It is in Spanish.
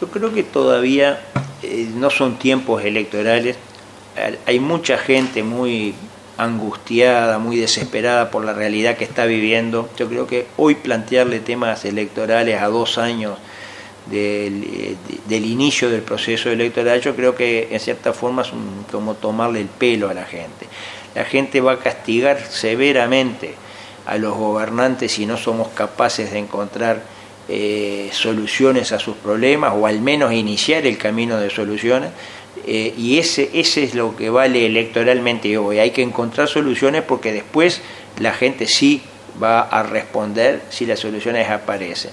Yo creo que todavía eh, no son tiempos electorales. Hay mucha gente muy angustiada, muy desesperada por la realidad que está viviendo. Yo creo que hoy plantearle temas electorales a dos años del, inicio del proceso electoral, yo creo que en cierta forma es como tomarle el pelo a la gente. La gente va a castigar severamente a los gobernantes si no somos capaces de encontrar eh, soluciones a sus problemas o al menos iniciar el camino de soluciones. Eh, y ese, ese es lo que vale electoralmente hoy. Hay que encontrar soluciones porque después la gente sí va a responder si las soluciones aparecen.